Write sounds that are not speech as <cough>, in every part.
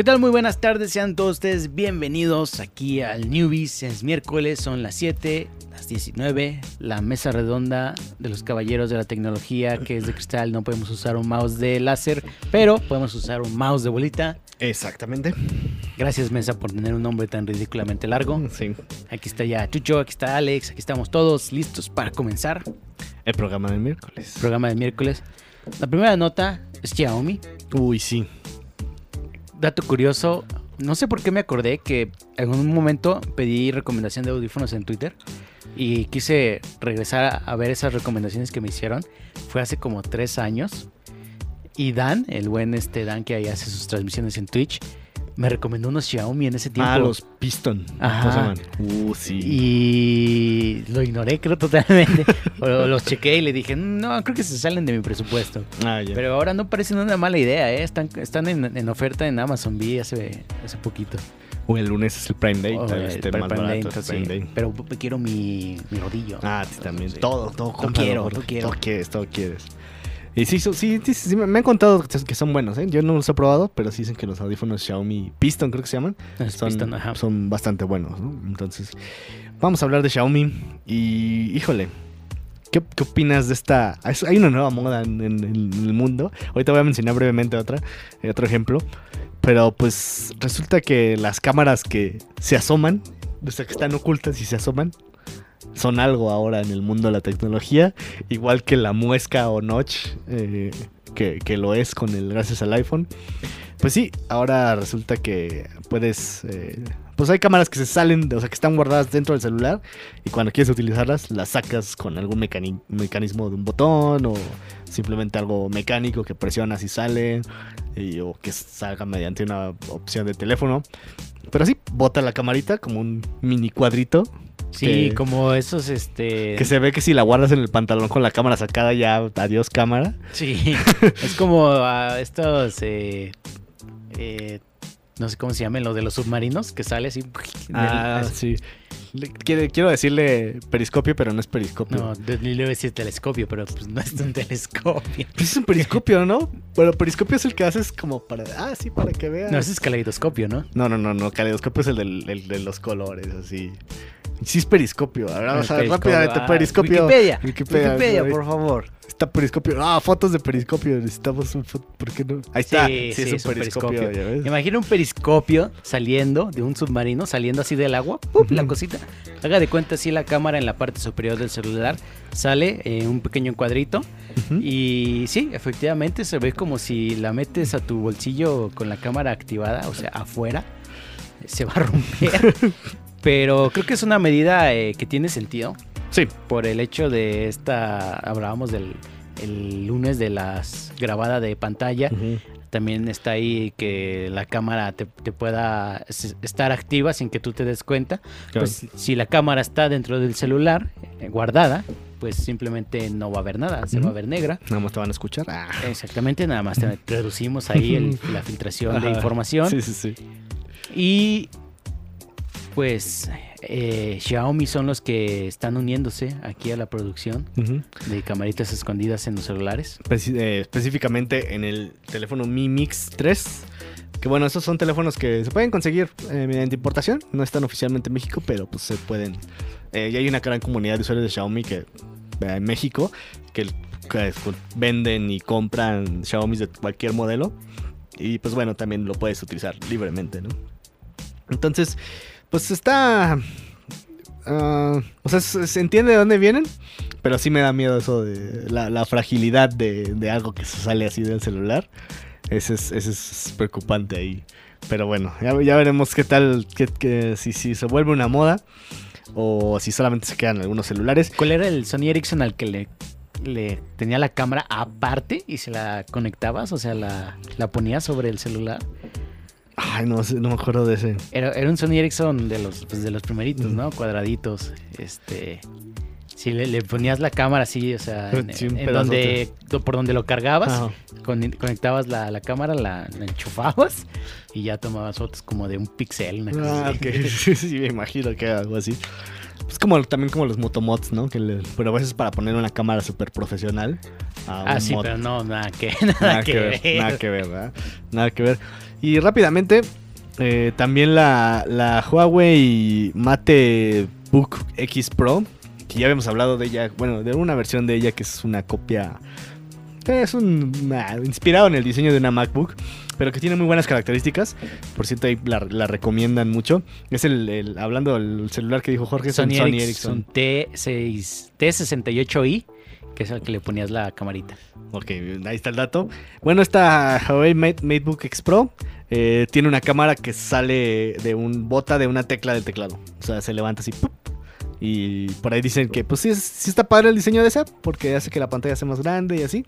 ¿Qué tal? Muy buenas tardes, sean todos ustedes bienvenidos aquí al Newbies. Es miércoles, son las 7, las 19, la mesa redonda de los caballeros de la tecnología que es de cristal. No podemos usar un mouse de láser, pero podemos usar un mouse de bolita. Exactamente. Gracias, mesa, por tener un nombre tan ridículamente largo. Sí. Aquí está ya Chucho, aquí está Alex, aquí estamos todos listos para comenzar El programa del miércoles. el programa de miércoles. La primera nota es Xiaomi. Uy, sí. Dato curioso, no sé por qué me acordé que en un momento pedí recomendación de audífonos en Twitter y quise regresar a ver esas recomendaciones que me hicieron. Fue hace como tres años. Y Dan, el buen este Dan que ahí hace sus transmisiones en Twitch, me recomendó unos Xiaomi en ese tiempo. Ah, los Piston. Ajá. ¿Cómo se llaman? Uh, sí. Y lo ignoré, creo totalmente. <laughs> o los chequé y le dije, no, creo que se salen de mi presupuesto. Ah, ya. Pero ahora no parecen una mala idea, ¿eh? Están, están en, en oferta en Amazon, vi hace, hace poquito. O el lunes es el Prime Day. Tal vez el esté Prime más Day, barato el entonces, Prime sí. Day. Pero quiero mi, mi rodillo. Ah, sí, también. Sí. Todo, todo. Todo quiero. Todo quieres, todo quieres. Y sí, sí, sí, sí, me han contado que son buenos, ¿eh? Yo no los he probado, pero sí dicen que los audífonos Xiaomi Piston, creo que se llaman, Es son, Piston, son bastante buenos, ¿no? Entonces, vamos a hablar de Xiaomi y, híjole, ¿qué, qué opinas de esta? es- Hay una nueva moda en, en- en el mundo. Ahorita voy a mencionar brevemente otra, eh, otro ejemplo. Pero pues resulta que las cámaras que se asoman, o sea, que están ocultas y se asoman, son algo ahora en el mundo de la tecnología. Igual que la muesca o notch, eh, que, que lo es con el gracias al iPhone. Pues sí, ahora resulta que puedes. eh, pues hay cámaras que se salen, o sea, que están guardadas dentro del celular. Y cuando quieres utilizarlas, las sacas con algún mecani- mecanismo de un botón o simplemente algo mecánico que presionas y sale. o que salga mediante una opción de teléfono. Pero sí, bota la camarita como un mini cuadrito. Sí, que- como esos, este... Que se ve que si la guardas en el pantalón con la cámara sacada, ya adiós cámara. Sí, <laughs> es como a estos... eh, eh, no sé cómo se llaman, los de los submarinos, que sale así... Ah, del- sí. Quiere- quiero decirle periscopio, pero no es periscopio. No, le iba a decir telescopio, pero pues no es un <laughs> telescopio. Pues es un periscopio, ¿no? Pero periscopio es el que haces como para. Ah, sí, para que veas. No, ese es caleidoscopio, ¿no? No, no, no, no. Caleidoscopio es el, del- el de los colores, así. Sí, es periscopio. Ahora vamos a ver Periscopio. rápidamente Ah, periscopio. Wikipedia. Wikipedia, por favor. Está periscopio. Ah, fotos de periscopio. Necesitamos un foto. ¿Por qué no? Ahí está. Sí, es un periscopio. ya ves. Imagina un periscopio saliendo de un submarino, saliendo así del agua, ¡pup! la cosita. Haga de cuenta así la cámara en la parte superior del celular sale en un pequeño cuadrito y sí, efectivamente se ve como si la metes a tu bolsillo con la cámara activada, o sea, afuera, se va a romper. <laughs> Pero creo que es una medida eh, que tiene sentido Sí. por el hecho de esta, hablábamos del el lunes de las grabada de pantalla, también está ahí que la cámara te, te pueda estar activa sin que tú te des cuenta. Claro. Pues si la cámara está dentro del celular, eh, guardada, pues simplemente no va a haber nada, se va a ver negra. Nada más te van a escuchar. Ah. Exactamente, nada más te <laughs> reducimos ahí el- la filtración de información. Sí, sí, sí. Y pues eh, Xiaomi son los que están uniéndose aquí a la producción Ujú. de camaritas escondidas en los celulares. Especi- eh, específicamente en el teléfono Mi Mix 3. Que bueno, esos son teléfonos que se pueden conseguir eh, mediante importación. No están oficialmente en México, pero pues se pueden. Eh, y hay una gran comunidad de usuarios de Xiaomi que eh, en México que, que venden y compran Xiaomi de cualquier modelo. Y pues bueno, también lo puedes utilizar libremente, ¿no? Entonces, pues está. ah, o sea, se, entiende de dónde vienen, pero sí me da miedo eso de la, fragilidad de, algo que sale así del celular. Ese es, ese es preocupante ahí. Pero bueno, ya, veremos qué tal, qué- qué- si, si se vuelve una moda o si solamente se quedan algunos celulares. ¿Cuál era el Sony Ericsson al que le, le tenía la cámara aparte y se la conectabas? O sea, la, la ponías sobre el celular. Ay, no, no me acuerdo de ese. Era, era un Sony Ericsson de los, pues, de los primeritos, ¿no? Cuadraditos. Este. Si le, le ponías la cámara así, o sea, en, Sí, en donde, por donde lo cargabas, Ajá. conectabas la, la cámara, la, la enchufabas y ya tomabas fotos como de un pixel. Una cosa Ah, así. ok. <laughs> Sí, sí, me imagino que algo así. Es como también como los motomods, ¿no? Que le- pero a veces para poner una cámara súper profesional. a Ah, un sí, mod. pero no, nada que, <laughs> nada que ver. Nada que ver, ¿verdad? Nada que ver. Y rápidamente, eh, también la, la Huawei Mate Book X Pro, que ya habíamos hablado de ella, bueno, de una versión de ella que es una copia, es un inspirado en el diseño de una MacBook, pero que tiene muy buenas características. Por cierto, ahí la, la recomiendan mucho. Es el, el- hablando del celular que dijo Jorge, Sony, Sony Ericsson Ericsson. T6, T68i, que es al que le ponías la camarita. Ok, ahí está el dato. Bueno, esta Huawei Mate, MateBook X Pro eh, tiene una cámara que sale de un bota de una tecla del teclado. O sea, se levanta así. ¡pup! Y por ahí dicen que pues sí, sí está padre el diseño de esa, porque hace que la pantalla sea más grande y así.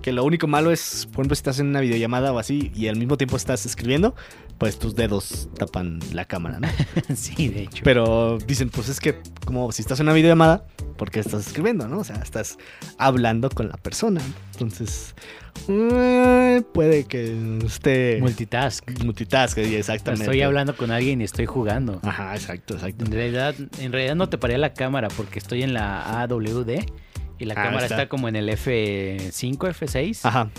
Que lo único malo es, por ejemplo, si estás en una videollamada o así y al mismo tiempo estás escribiendo, pues tus dedos tapan la cámara, ¿no? <laughs> sí, de hecho. Pero dicen, pues es que como si estás en una videollamada, porque estás escribiendo, ¿no? O sea, estás hablando con la persona. Entonces, eh, puede que esté Multitask. multitask, exactamente. Estoy hablando con alguien y estoy jugando. Ajá, exacto, exacto. En realidad, en realidad no te paré la cámara porque estoy en la AWD y la Ah, cámara está. está. como en el F5, F6. Ajá.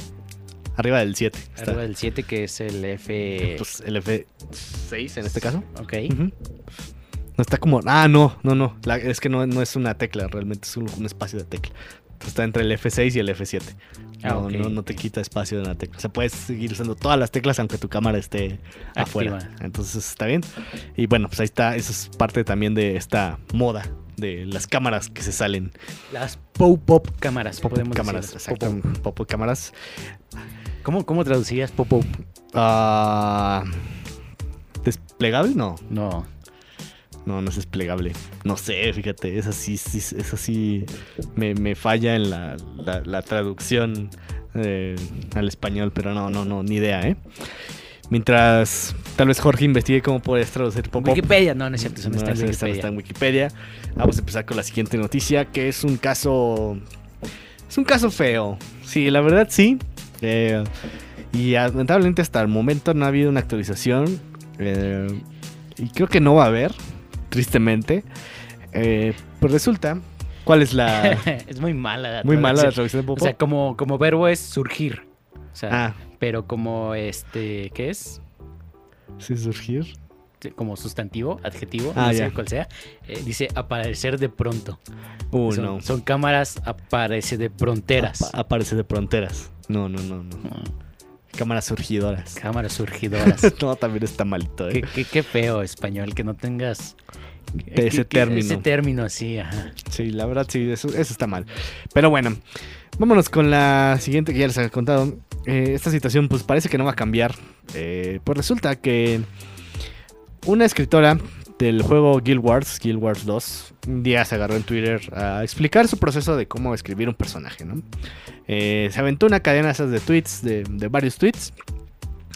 Arriba del 7. Arriba del 7 que es el F... Pues el F6 en este caso. ok. No está como. Ah, no, no, no. La- es que no, no es una tecla, realmente es un, un espacio de tecla. Está entre el F6 y el F7. No, Ah, no, no te quita espacio de una tecla. O sea, puedes seguir usando todas las teclas aunque tu cámara esté Activa. afuera. Entonces está bien. Y bueno, pues ahí está. Eso es parte también de esta moda de las cámaras que se salen. Las pop-up cámaras, Pop cámaras, exacto. Pop-up. Pop cámaras. ¿Cómo, ¿Cómo traducirías pop-up? Ah, ¿Desplegable? No. No. No, no es desplegable. No sé, fíjate, es así, sí, es así. Me, me falla en la, la- la traducción eh, al español, pero no, no, no, ni idea, ¿eh? Mientras tal vez Jorge investigue cómo puedes traducir Wikipedia, no, no es cierto, eso no, No, está en Wikipedia. está en Wikipedia. Vamos a empezar con la siguiente noticia, que es un caso. Es un caso feo. Sí, la verdad sí. Eh, y lamentablemente hasta el momento no ha habido una actualización. eh, y creo que no va a haber, tristemente. Eh, pues resulta. ¿Cuál es la. <laughs> es muy mala la muy mala la traducción. de O Popo? sea, como, como verbo es surgir. O sea, ah, pero como este, ¿qué es? sí, surgir. Como sustantivo, adjetivo, Ah, no sé cuál sea. eh, dice aparecer de pronto. Uh, son, no. son cámaras aparece de fronteras. Apa- aparece de fronteras. No, no, no, no. Cámaras surgidoras. Cámaras surgidoras. <laughs> no, también está malito, ¿eh? qué, qué- qué feo español que no tengas De ese término. Ese término, sí, ajá. Sí, la verdad sí, eso, eso está mal. Pero bueno, vámonos con la siguiente que ya les había contado. Eh, esta situación pues parece que no va a cambiar. Eh, pues resulta que una escritora del juego Guild Wars, Guild Wars 2, un día se agarró en Twitter a explicar su proceso de cómo escribir un personaje, ¿no? Eh, se aventó una cadena esas de tweets, de, de varios tweets,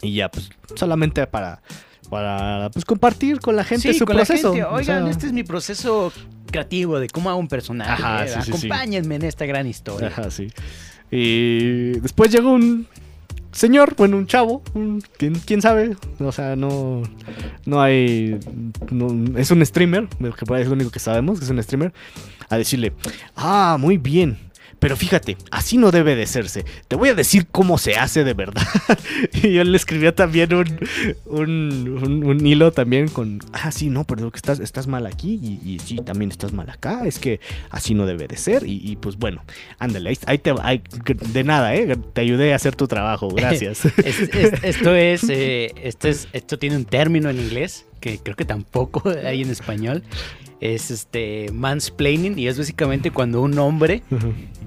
y ya pues solamente para... Para pues, compartir con la gente Sí, su con la proceso. gente, o Oigan, sea, este es mi proceso creativo de cómo hago un personaje. Ajá, sí, sí. Acompáñenme en esta gran historia. Ajá, sí. Y después llegó un señor, bueno, un chavo, un- ¿quién, quién sabe? O sea, no, no hay, no- es un streamer, que es lo único que sabemos, que es un streamer, a decirle, ah, muy bien. Pero fíjate, así no debe de serse. Te voy a decir cómo se hace de verdad. <laughs> y yo le escribía también un, un, un- un hilo también con, ah, sí, no, pero que estás, estás mal aquí y, y sí, también estás mal acá. Es que así no debe de ser. Y, y, pues bueno, ándale, ahí, ahí te ahí- de nada, ¿eh? Te ayudé a hacer tu trabajo, <laughs> gracias. Es- es- esto es, eh, esto es, esto tiene un término en inglés que creo que tampoco <laughs> hay en español. Es este mansplaining y es básicamente cuando un hombre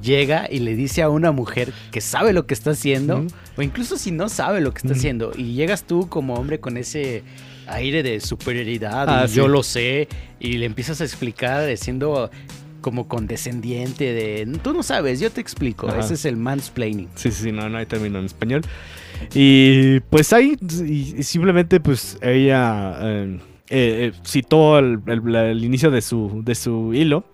llega y le dice a una mujer que sabe lo que está haciendo o incluso si no sabe lo que está haciendo y llegas tú como hombre con ese aire de superioridad Ah, y sí. yo lo sé y le empiezas a explicar siendo como condescendiente de tú no sabes, yo te explico. Ajá. Ese es el mansplaining. Sí, sí, no, no hay término en español. Y pues ahí, y, simplemente pues ella eh, eh, eh, citó el, el- el inicio de su, de su hilo.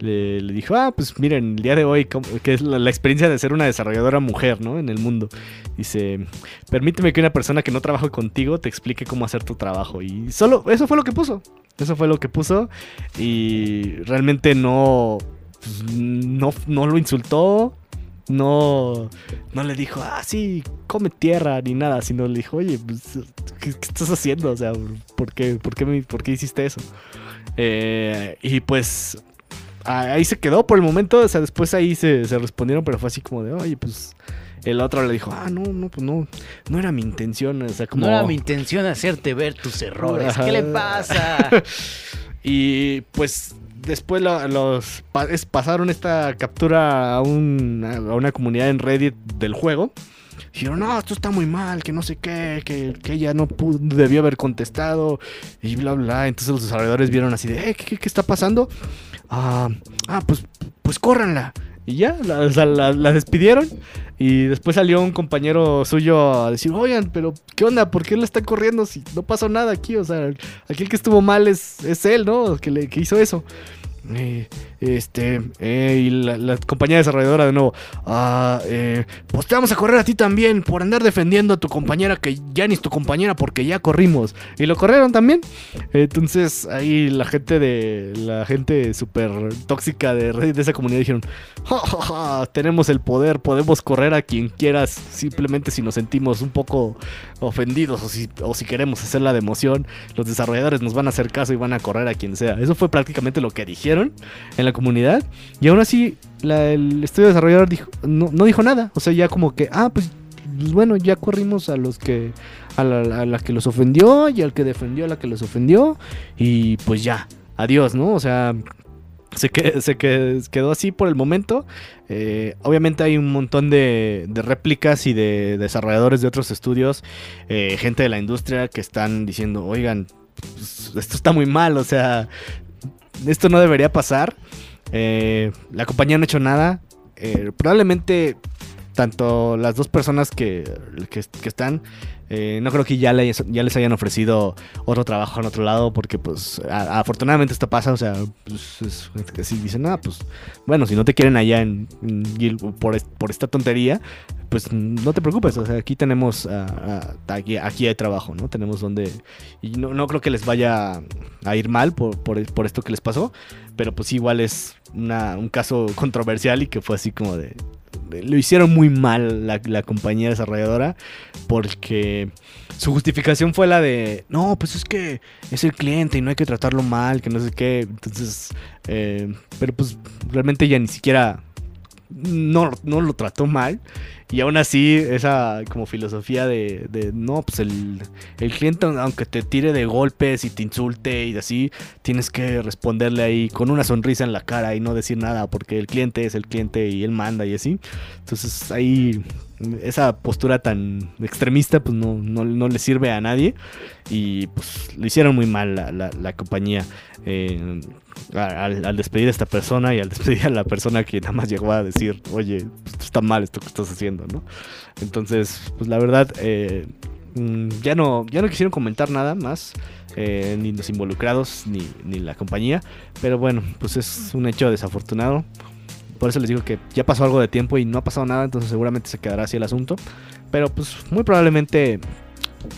le, le dijo, ah, pues miren, el día de hoy, ¿cómo- que es la, la experiencia de ser una desarrolladora mujer, ¿no? En el mundo. Dice, permíteme que una persona que no trabaja contigo te explique cómo hacer tu trabajo. Y solo, eso fue lo que puso. Eso fue lo que puso. Y realmente no, pues, no, no lo insultó. No, no le dijo, ah, sí, come tierra ni nada, sino le dijo, oye, pues, ¿qué, estás haciendo? O sea, ¿por qué, por qué, me- por qué hiciste eso? Eh, y pues ahí se quedó por el momento, o sea, después ahí se, se respondieron, pero fue así como de, oye, pues el otro le dijo, ah, no, no, pues no, no era mi intención, o sea, como... No era mi intención hacerte ver tus errores. Ajá. ¿Qué le pasa? <laughs> Y pues después lo- los pasaron esta captura a, un- a una comunidad en Reddit del juego. Dijeron, no, esto está muy mal, que no sé qué, que, que ella no pudo- debió haber contestado y bla, bla. Entonces los desarrolladores vieron así de, eh, ¿qué, qué- qué está pasando? Ah, ah, pues, pues córranla. Y ya, la, despidieron. Y después salió un compañero suyo a decir, oigan, pero ¿qué onda? ¿Por qué la están corriendo si no pasó nada aquí? O sea, aquí el que estuvo mal es, es él, ¿no? Que, le, que hizo eso. Eh, este, eh, y la, la compañía desarrolladora de nuevo, ah, eh, pues te vamos a correr a ti también por andar defendiendo a tu compañera que ya ni es tu compañera porque ya corrimos. Y lo corrieron también. Entonces ahí la gente de, la gente súper tóxica de Reddit de esa comunidad dijeron, "Ja, tenemos el poder, podemos correr a quien quieras simplemente si nos sentimos un poco ofendidos o si, o si queremos hacer la de emoción, los desarrolladores nos van a hacer caso y van a correr a quien sea. Eso fue prácticamente lo que dijeron en la comunidad. Y aún así, el estudio desarrollador dijo, no, dijo nada. O sea, ya como que, ah, pues, bueno, ya corrimos a los que, a la, que los ofendió y al que defendió a la que los ofendió. Y pues ya, adiós, ¿no? O sea, se, que- se que- quedó así por el momento. Eh, obviamente hay un montón de, de réplicas y de desarrolladores de otros estudios, eh, gente de la industria que están diciendo, oigan, pues, esto está muy mal, o sea, esto no debería pasar. Eh, la compañía no ha hecho nada. Eh, probablemente tanto las dos personas que, que, que están, eh, no creo que ya, le- ya les hayan ofrecido otro trabajo en otro lado, porque pues afortunadamente esto pasa, o sea, pues, es- que si dicen, ah, pues bueno, si no te quieren allá en, por, por esta tontería, pues no te preocupes, o sea, aquí tenemos, aquí, aquí hay trabajo, ¿no? Tenemos donde... Y no, no creo que les vaya a ir mal por, por, esto que les pasó, pero pues igual es un caso controversial y que fue así como de... Lo hicieron muy mal la, la compañía desarrolladora porque su justificación fue la de, no, pues es que es el cliente y no hay que tratarlo mal, que no sé qué. Entonces, eh, pero pues realmente ya ni siquiera no, no lo trató mal. Y aún así, esa como filosofía de, no, pues el, el cliente, aunque te tire de golpes y te insulte y así, tienes que responderle ahí con una sonrisa en la cara y no decir nada, porque el cliente es el cliente y él manda y así. Entonces ahí esa postura tan extremista pues no, no, no le sirve a nadie. Y pues lo hicieron muy mal la, la- la compañía eh, al, despedir a esta persona y al <laughs> despedir a la persona que nada más llegó a decir oye está mal esto que estás haciendo no entonces pues la verdad eh, mm, ya no ya no quisieron comentar nada más eh, ni los involucrados ni, ni la compañía. Pero bueno pues es un hecho desafortunado por eso les digo que ya pasó algo de tiempo y no ha pasado nada, entonces seguramente se quedará así el asunto. Pero pues muy probablemente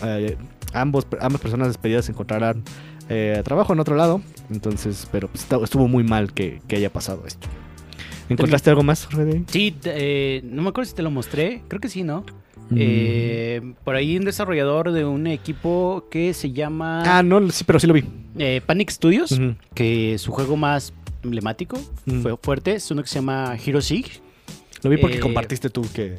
eh, ambos, ambas personas despedidas encontrarán eh, trabajo en otro lado. Entonces, pero pues, estuvo muy mal que, que haya pasado esto. ¿Encontraste algo más, Rede? Sí, eh, no me acuerdo si te lo mostré. Creo que sí, ¿no? Mm. Eh, por ahí un desarrollador de un equipo que se llama Ah, no, sí, pero sí lo vi. eh, Panic Studios, que su juego más emblemático, Mm. fue fuerte, es uno que se llama Hero Siege. Lo vi porque Eh, compartiste tú que,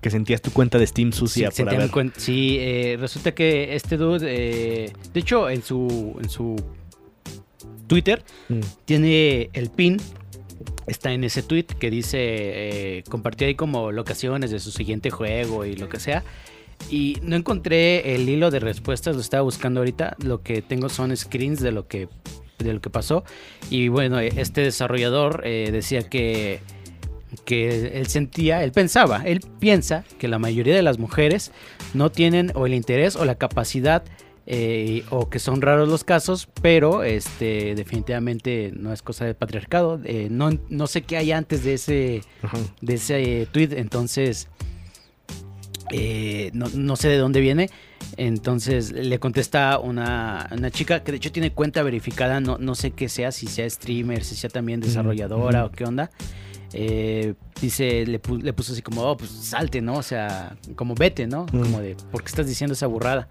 que sentías tu cuenta de Steam sucia Sí, por haber. sí, eh, resulta que este dude, eh, de hecho, en su, en su Twitter Mm. tiene el pin, está en ese tweet que dice, eh, compartió ahí como locaciones de su siguiente juego y lo que sea. Y no encontré el hilo de respuestas, lo estaba buscando ahorita. Lo que tengo son screens de lo que, de lo que pasó. Y bueno, eh, este desarrollador eh, decía que, que él sentía, él pensaba, él piensa que la mayoría de las mujeres no tienen o el interés o la capacidad eh, o que son raros los casos, pero este definitivamente no es cosa del patriarcado. Eh, no, no sé qué hay antes de ese, Ajá. de ese tweet, entonces eh, no, no sé de dónde viene. Entonces le contesta una, una chica que de hecho tiene cuenta verificada, no, no sé qué sea, si sea streamer, si sea también desarrolladora o qué onda. Eh, dice, le, pu- le puso así como, oh, pues salte, ¿no? O sea, como vete, ¿no? Mm. Como de, ¿por qué estás diciendo esa burrada?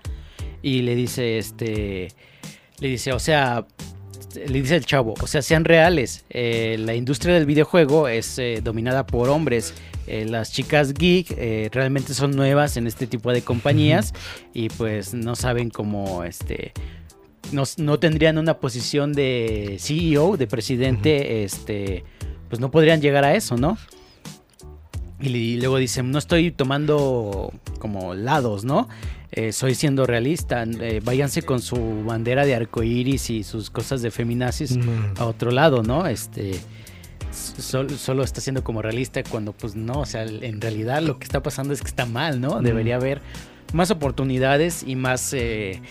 Y le dice, este, le dice, o sea, le dice el chavo, o sea, sean reales. eh, la industria del videojuego es eh, dominada por hombres. eh, las chicas geek realmente son nuevas en este tipo de compañías y pues no saben cómo, este, no, no tendrían una posición de CEO, de presidente, este, pues no podrían llegar a eso, ¿no? Y, y luego dicen, no estoy tomando como lados, ¿no? Eh, soy siendo realista. eh, váyanse con su bandera de arcoíris y sus cosas de feminazis a otro lado, ¿no? Este sol- solo está siendo como realista cuando pues no, o sea, en realidad lo que está pasando es que está mal, ¿no? Mm. Debería haber más oportunidades y más eh,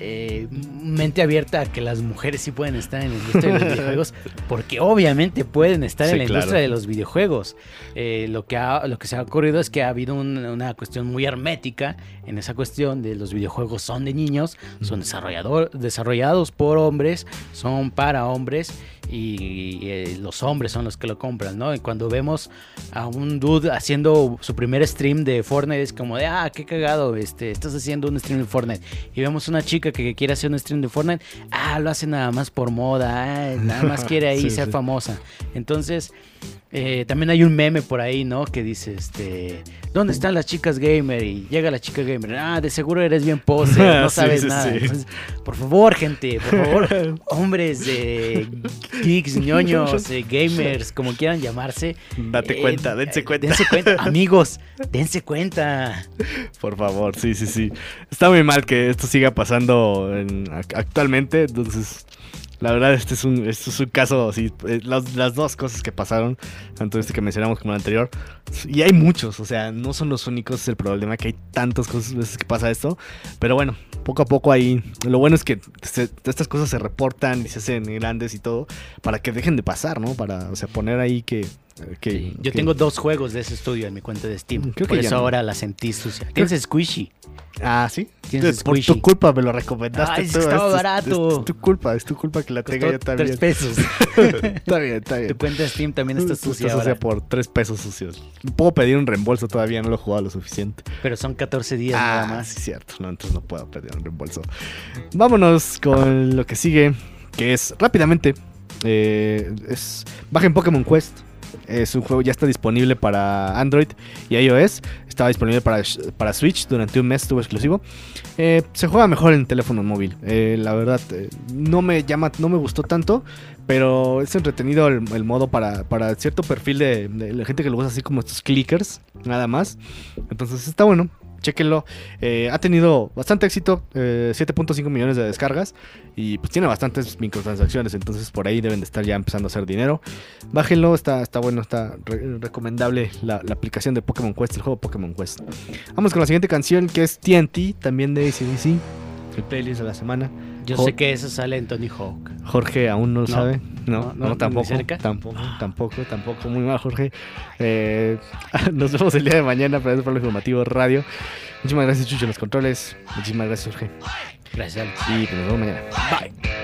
eh, mente abierta a que las mujeres sí pueden estar en la industria de los <laughs> videojuegos, porque obviamente pueden estar Sí, en la claro. industria de los videojuegos. Eh, lo, que ha- lo que se ha ocurrido es que ha habido un- una cuestión muy hermética en esa cuestión de los videojuegos son de niños, son desarrollador, desarrollados por hombres, son para hombres y eh, los hombres son los que lo compran, ¿no? Y cuando vemos a un dude haciendo su primer stream de Fortnite es como de, ah, qué cagado, este, estás haciendo un stream de Fortnite. Y vemos una chica que quiere hacer un stream de Fortnite, ah, lo hace nada más por moda, ah, nada más quiere ahí <laughs> Sí, ser sí. famosa. Entonces, eh, también hay un meme por ahí, ¿no? Que dice, este, ¿dónde están las chicas gamer? Y llega la chica gamer, ah, de seguro eres bien pose, <laughs> no sabes sí, nada. sí. Entonces, por favor, gente, por favor, <laughs> hombres, eh, geeks, <laughs> ñoños, eh, gamers, como quieran llamarse. Date eh, cuenta, dense eh, cuenta. Dense cuenta, <laughs> amigos, dense cuenta. Por favor, sí, sí, sí. Está muy mal que esto siga pasando en- ac- actualmente, entonces... La verdad, este es un, este es un caso, sí, eh, las, las dos cosas que pasaron, tanto este que mencionamos como el anterior, y hay muchos, o sea, no son los únicos, es el problema que hay tantas cosas veces que pasa esto, pero bueno, poco a poco ahí, lo bueno es que se- estas cosas se reportan y se hacen grandes y todo, para que dejen de pasar, ¿no? Para, o sea, poner ahí que... Sí, Yo tengo dos juegos de ese estudio en mi cuenta de Steam. Creo por que eso no. ahora la sentí sucia. Tienes Squishy. Ah, sí. Tienes Por tu squishy. culpa me lo recomendaste. Ay, estaba es- es- barato. Es, es tu culpa, es tu culpa que la tenga yo también. tres pesos. <laughs> está bien, está bien. tu cuenta de Steam también está sucia Está ahora. por tres pesos sucios. Puedo pedir un reembolso todavía, no lo he jugado lo suficiente. Pero son 14 días nada Ah, más. sí, cierto. No, entonces no puedo pedir un reembolso. Vámonos con lo que sigue, que es rápidamente. eh, es, bajen Pokémon Quest. Es un juego ya está disponible para Android y iOS. Estaba disponible para, para Switch durante un mes, estuvo exclusivo. Eh, se juega mejor en teléfono móvil. Eh, la verdad, eh, no me llama, no me gustó tanto. Pero es entretenido el, modo para, para cierto perfil de, de la gente que lo usa así como estos clickers, nada más. Entonces está bueno, chéquenlo. Eh, ha tenido bastante éxito, eh, 7.5 millones de descargas y pues tiene bastantes microtransacciones, entonces por ahí deben de estar ya empezando a hacer dinero. Bájenlo, está, está bueno, está re- recomendable la, la aplicación de Pokémon Quest, el juego Pokémon Quest. Vamos con la siguiente canción que es TNT, también de ACDC, el playlist de la semana. Yo sé que eso sale en Tony Hawk. Jorge aún no lo No. sabe. No, No, ni tampoco, cerca. tampoco, tampoco, tampoco. Muy mal, Jorge. Eh, <laughs> nos vemos el día de mañana para el Informativo Radio. Muchísimas gracias, Chucho, en los controles. Muchísimas gracias, Jorge. Gracias. Y pues nos vemos mañana. Bye.